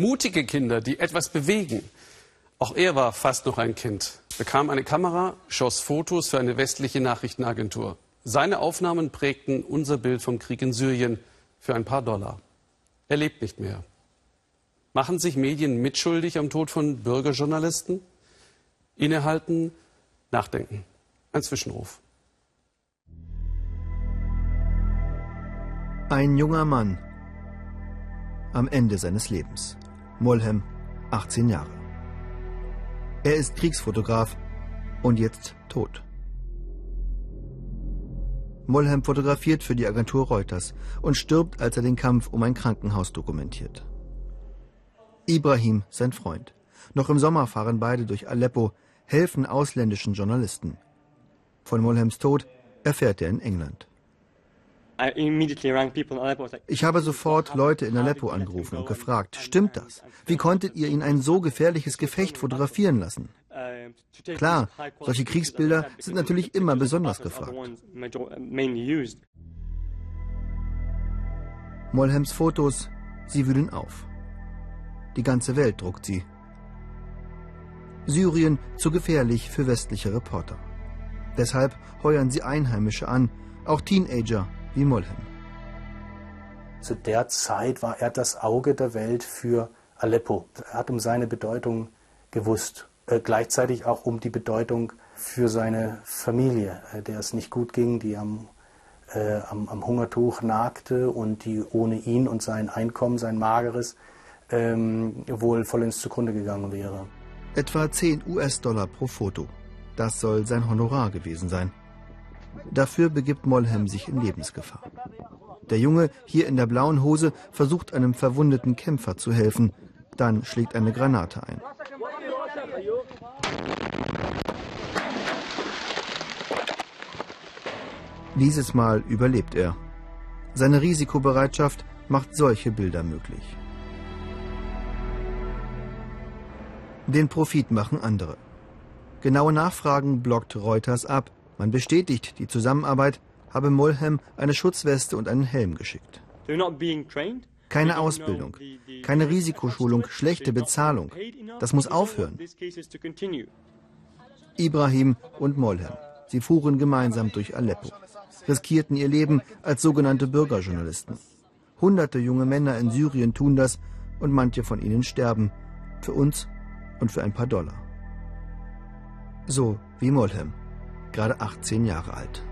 Mutige Kinder, die etwas bewegen. Auch er war fast noch ein Kind, bekam eine Kamera, schoss Fotos für eine westliche Nachrichtenagentur. Seine Aufnahmen prägten unser Bild vom Krieg in Syrien für ein paar Dollar. Er lebt nicht mehr. Machen sich Medien mitschuldig am Tod von Bürgerjournalisten? Innehalten, nachdenken. Ein Zwischenruf. Ein junger Mann am Ende seines Lebens. Molhem, 18 Jahre. Er ist Kriegsfotograf und jetzt tot. Molhem fotografiert für die Agentur Reuters und stirbt, als er den Kampf um ein Krankenhaus dokumentiert. Ibrahim, sein Freund. Noch im Sommer fahren beide durch Aleppo, helfen ausländischen Journalisten. Von Molhems Tod erfährt er in England. Ich habe sofort Leute in Aleppo angerufen und gefragt, stimmt das? Wie konntet ihr ihn ein so gefährliches Gefecht fotografieren lassen? Klar, solche Kriegsbilder sind natürlich immer besonders gefragt. Molhems Fotos, sie wühlen auf. Die ganze Welt druckt sie. Syrien zu gefährlich für westliche Reporter. Deshalb heuern sie Einheimische an, auch Teenager wie Molhem. Zu der Zeit war er das Auge der Welt für Aleppo. Er hat um seine Bedeutung gewusst, äh, gleichzeitig auch um die Bedeutung für seine Familie, äh, der es nicht gut ging, die am, äh, am, am, Hungertuch nagte und die ohne ihn und sein Einkommen, sein mageres, ähm, wohl vollends zugrunde gegangen wäre. Etwa 10 US-Dollar pro Foto. Das soll sein Honorar gewesen sein. Dafür begibt Molhem sich in Lebensgefahr. Der Junge, hier in der blauen Hose, versucht einem verwundeten Kämpfer zu helfen. Dann schlägt eine Granate ein. Dieses Mal überlebt er. Seine Risikobereitschaft macht solche Bilder möglich. Den Profit machen andere. Genaue Nachfragen blockt Reuters ab. Man bestätigt die Zusammenarbeit, habe Mulhem eine Schutzweste und einen Helm geschickt. Keine Ausbildung, keine Risikoschulung, schlechte Bezahlung. Das muss aufhören. Ibrahim und Molhem. Sie fuhren gemeinsam durch Aleppo, riskierten ihr Leben als sogenannte Bürgerjournalisten. Hunderte junge Männer in Syrien tun das und manche von ihnen sterben. Für uns und für ein paar Dollar. So wie Molhem gerade 18 Jahre alt.